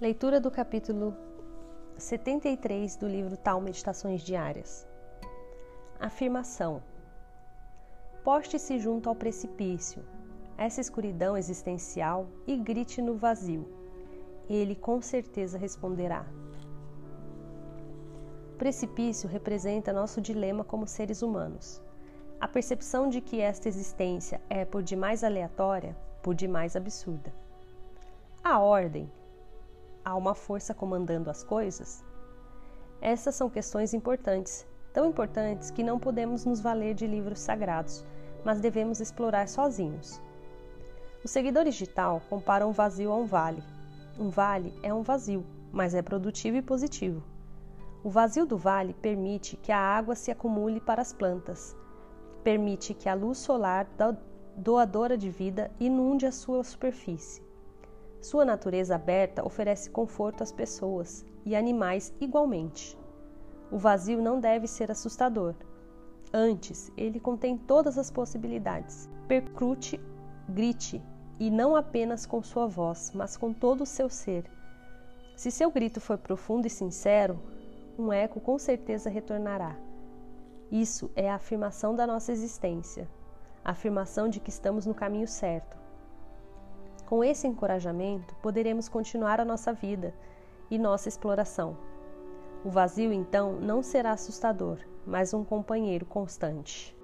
Leitura do capítulo 73 do livro Tal Meditações Diárias. Afirmação: Poste-se junto ao precipício, essa escuridão existencial, e grite no vazio. Ele com certeza responderá. Precipício representa nosso dilema como seres humanos. A percepção de que esta existência é por demais aleatória, por demais absurda. A ordem, há uma força comandando as coisas? Essas são questões importantes, tão importantes que não podemos nos valer de livros sagrados, mas devemos explorar sozinhos. Os seguidores de Tal comparam um vazio a um vale. Um vale é um vazio, mas é produtivo e positivo. O vazio do vale permite que a água se acumule para as plantas, permite que a luz solar doadora de vida inunde a sua superfície. Sua natureza aberta oferece conforto às pessoas e animais igualmente. O vazio não deve ser assustador. Antes, ele contém todas as possibilidades. Percrute, grite, e não apenas com sua voz, mas com todo o seu ser. Se seu grito for profundo e sincero, um eco com certeza retornará. Isso é a afirmação da nossa existência, a afirmação de que estamos no caminho certo, com esse encorajamento, poderemos continuar a nossa vida e nossa exploração. O vazio, então, não será assustador, mas um companheiro constante.